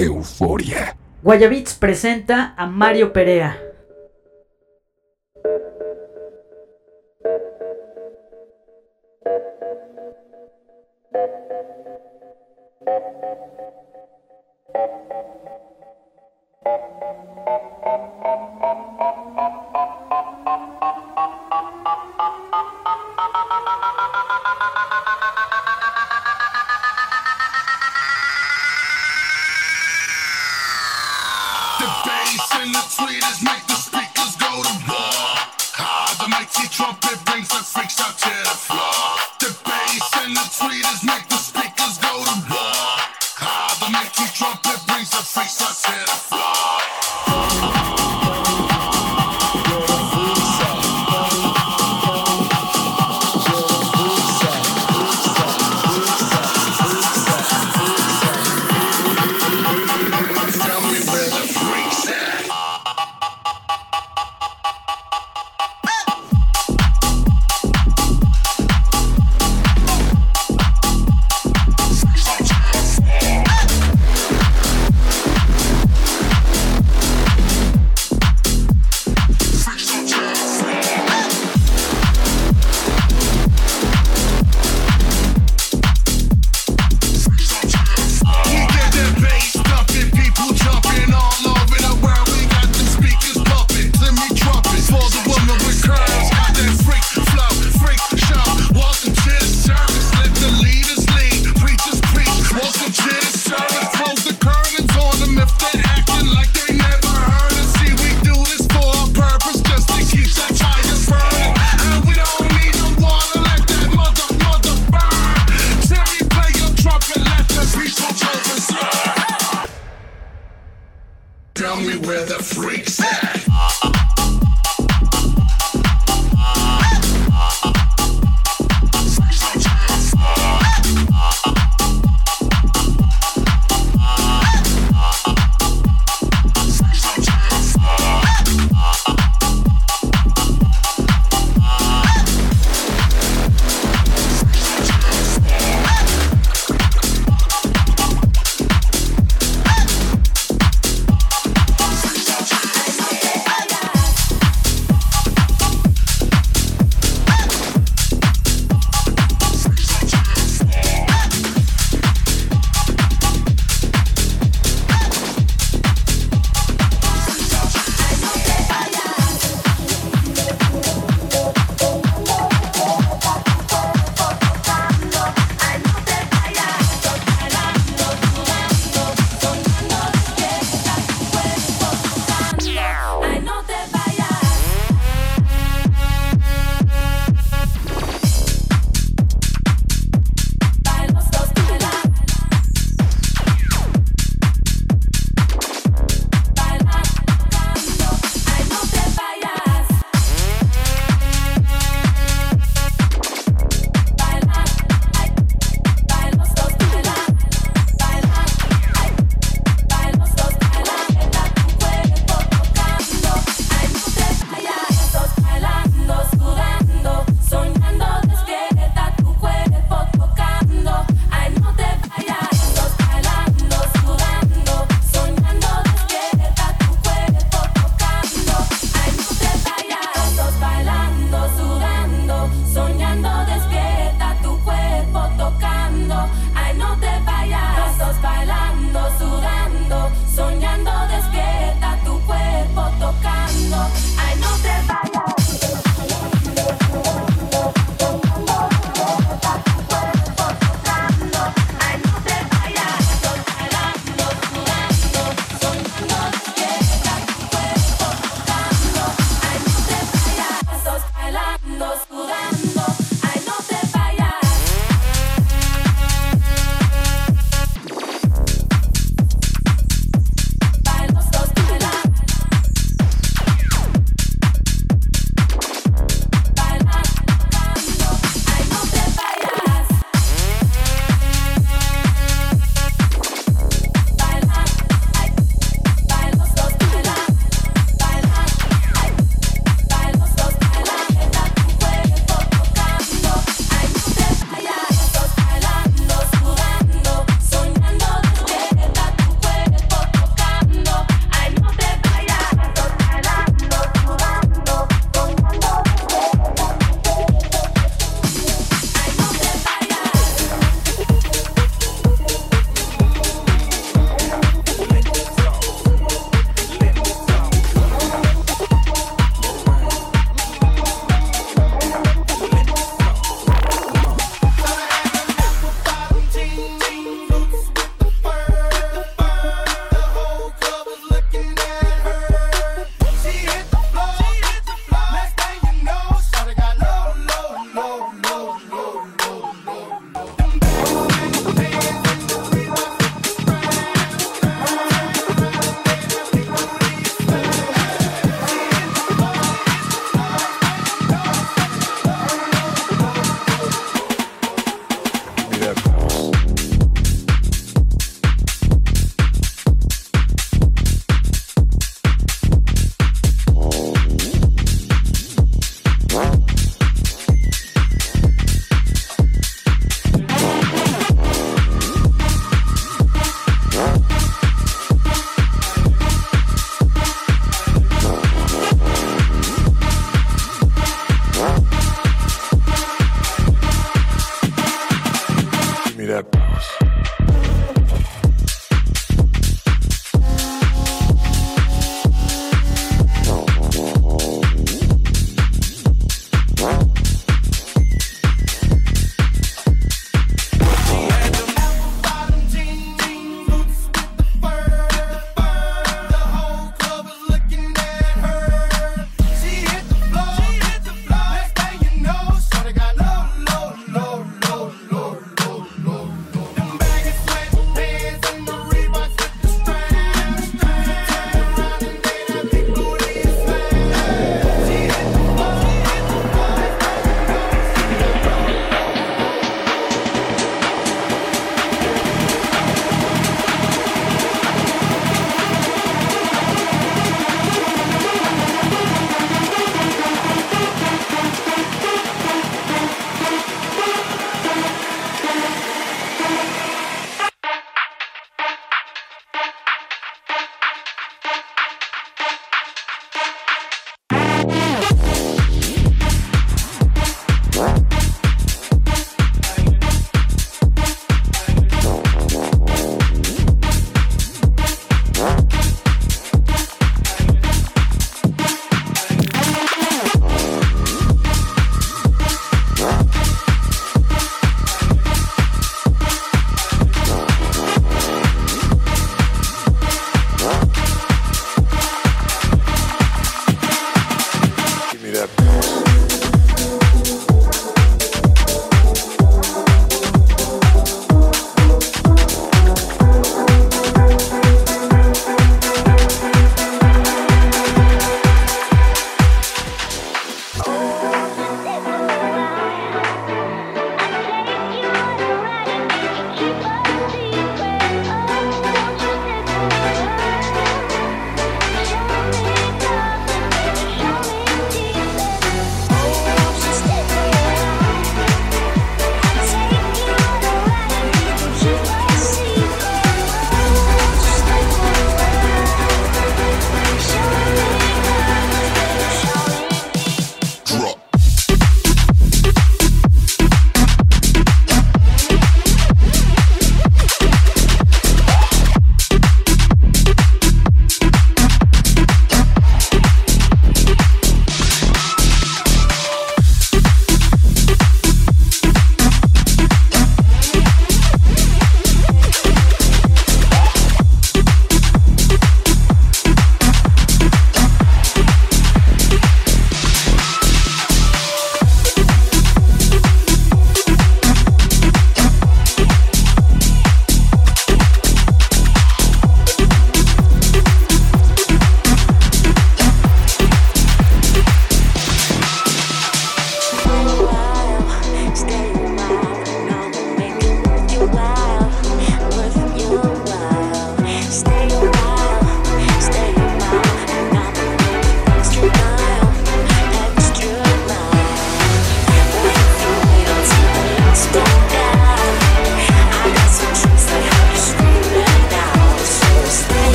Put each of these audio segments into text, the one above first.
Euforia. Guayabits presenta a Mario Perea.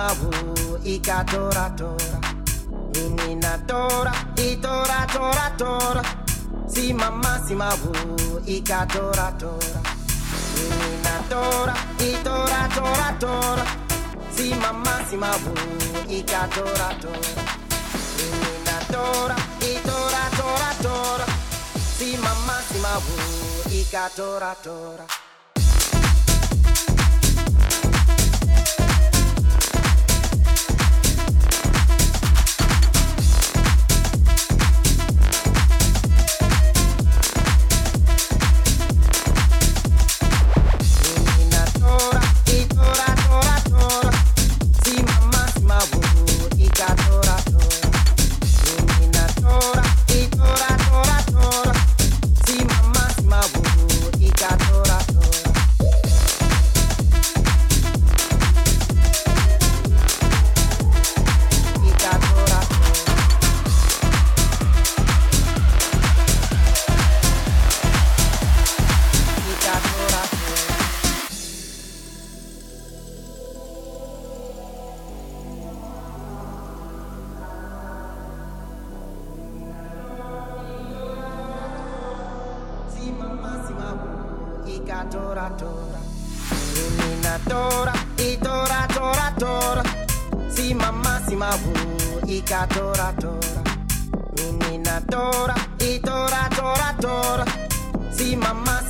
mawu ikatora tora. Ininatora itora tora tora. Simama simawu ikatora tora. Ininatora itora tora tora. Simama simawu ikatora tora. Ininatora itora tora tora. Simama simawu ikatora tora.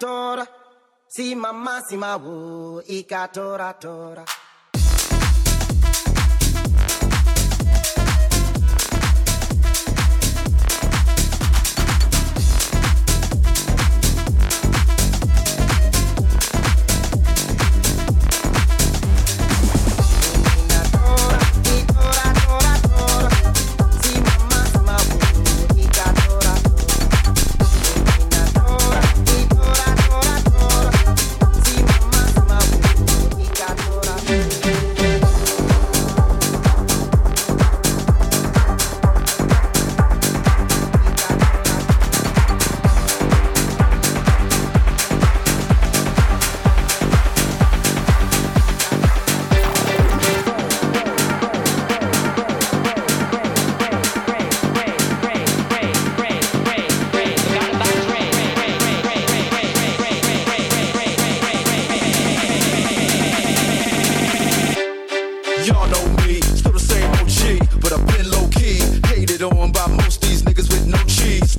tora. Si mama si ma wo ikatora tora. tora.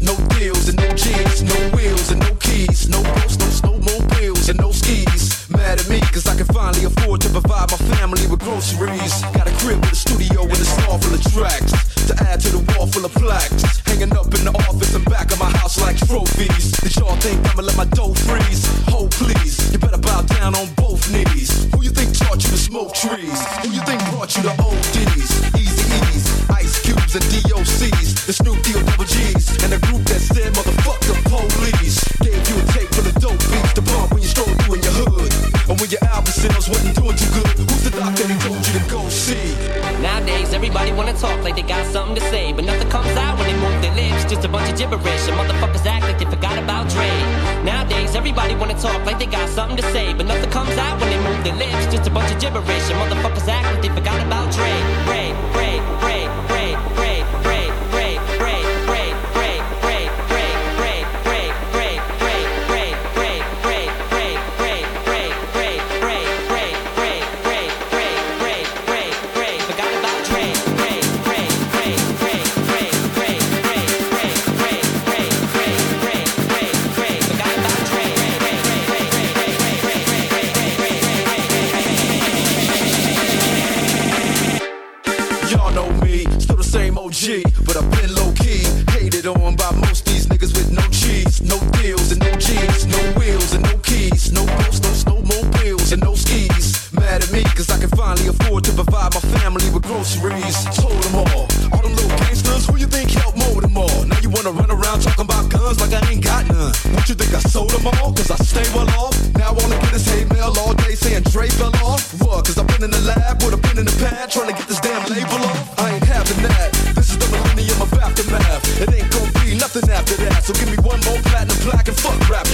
no deals and no jeans, no will. sold them all, cause I stay well off. Now all I get is hate mail all day saying Dre fell off. What? Cause I've been in the lab with a pen in the pad trying to get this damn label off. I ain't having that. This is the millennium of aftermath. It ain't gonna be nothing after that. So give me one more platinum plaque and fuck rap.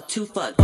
fuck, fuck.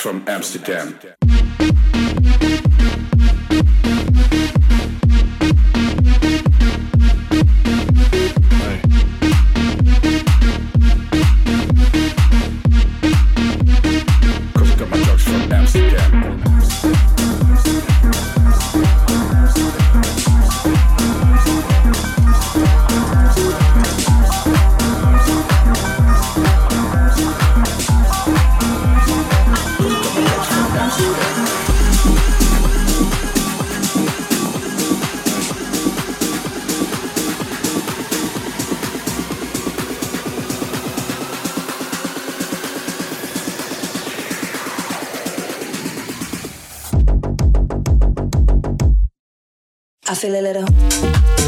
From Amsterdam. Feel a little.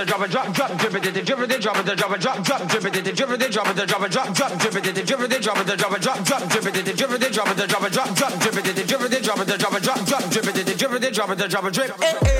it, drop it, drop, drop, drip it, drip it, drop it, drop it, drop, drop, drip it, drip it, drop it, drop it, drop, drop, drip it, drip it, drop it, drop it, drop, drop, drip it, drip it, drop it, drop it, drop, drop, drip it, drip it, drop it, drop it, drop, drop, drip it, drip it, drop it, drop it, drip.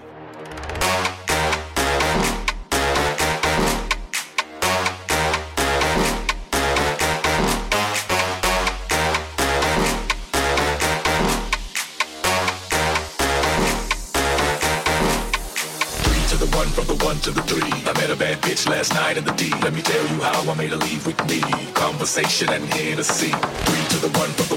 made a leave with me. Conversation and here to see. Three to the one for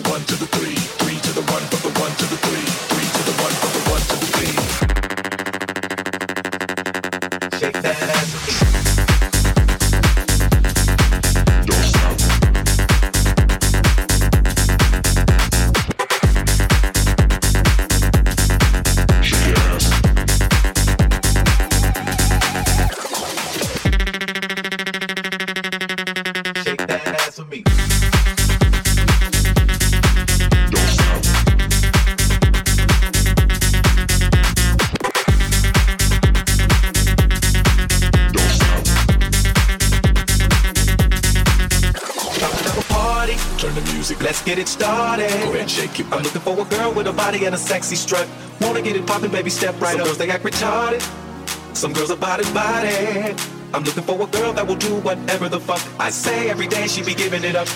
Keep I'm looking for a girl with a body and a sexy strut. Wanna get it poppin', baby, step right Some up. Girls they act retarded. Some girls are body body. I'm looking for a girl that will do whatever the fuck I say every day. She be giving it up.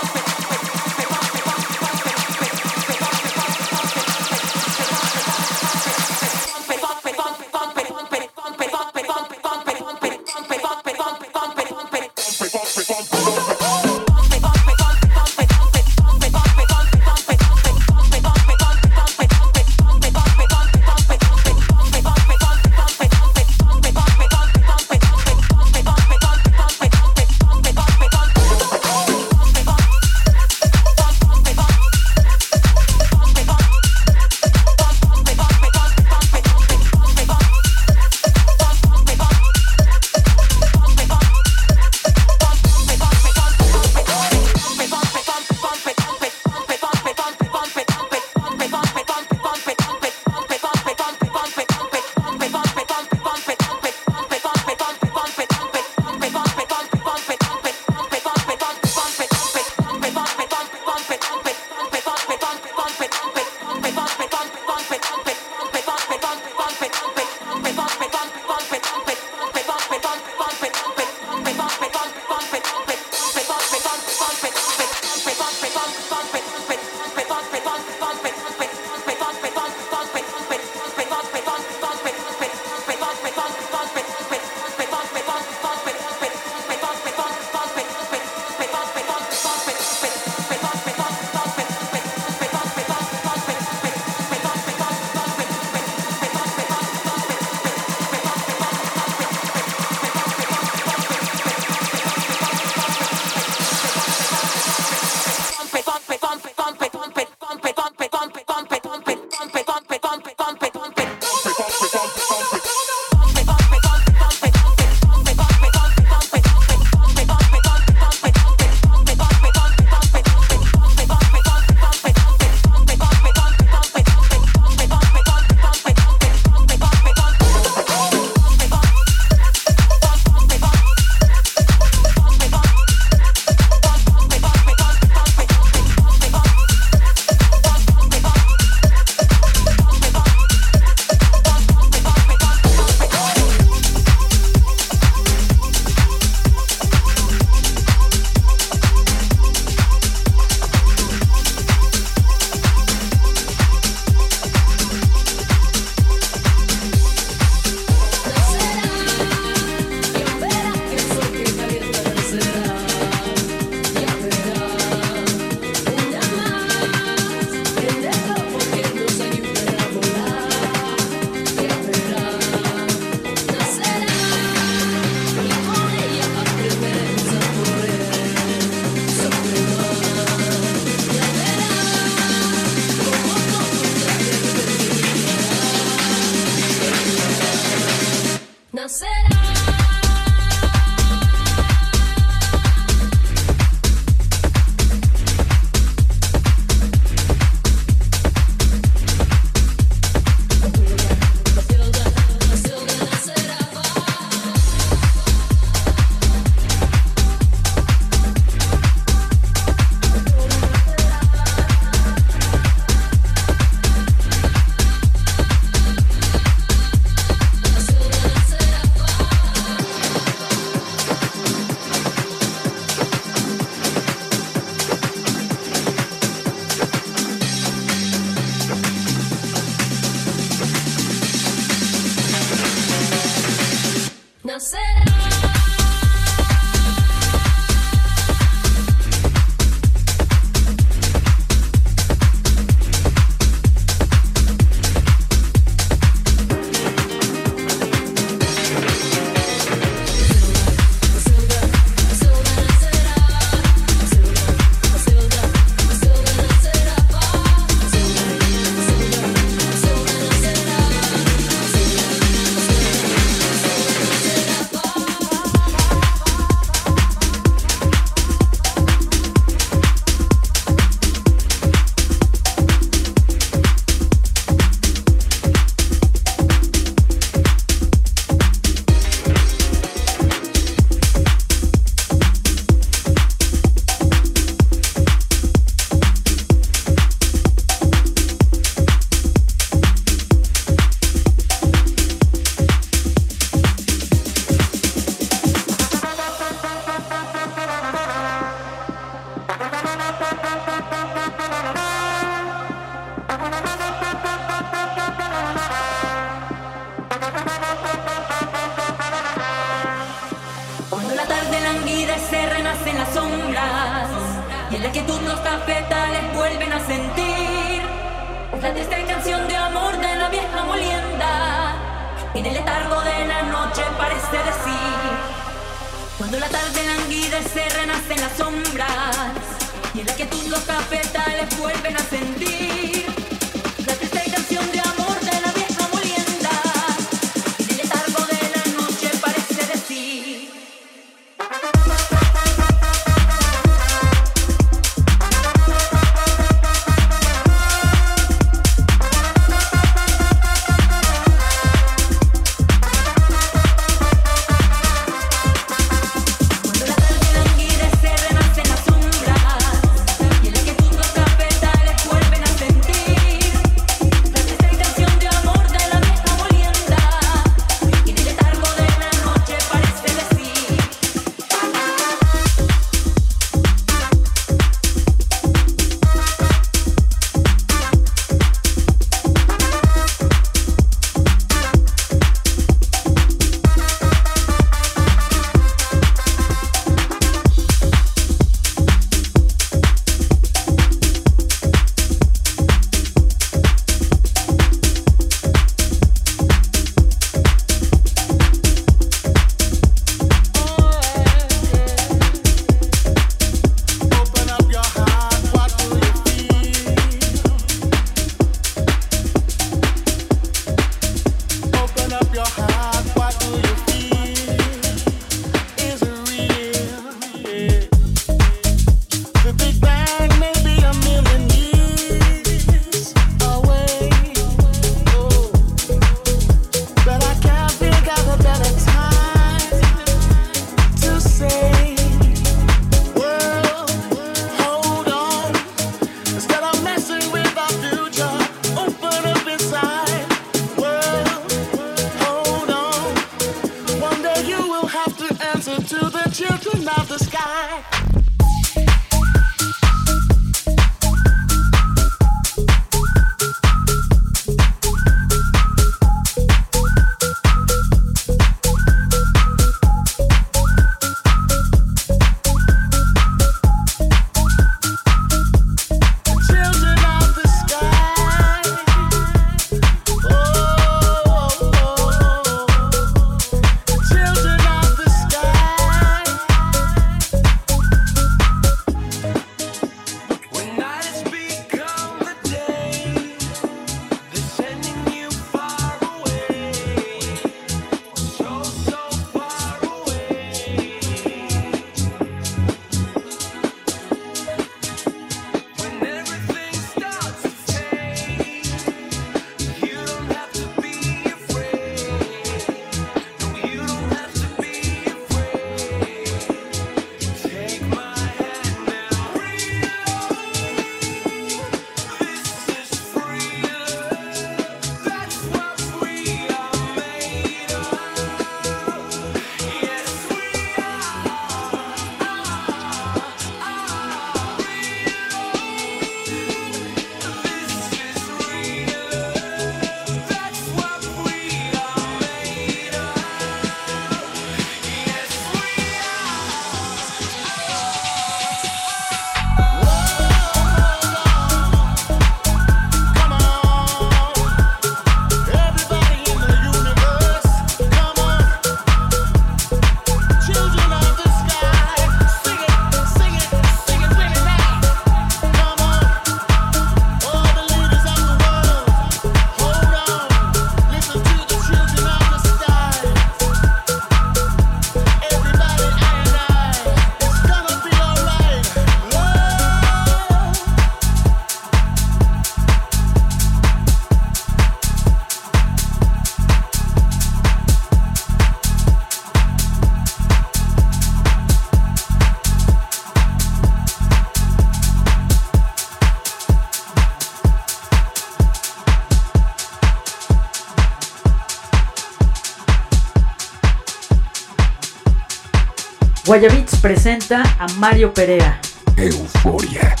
Guayabits presenta a Mario Perea. Euforia.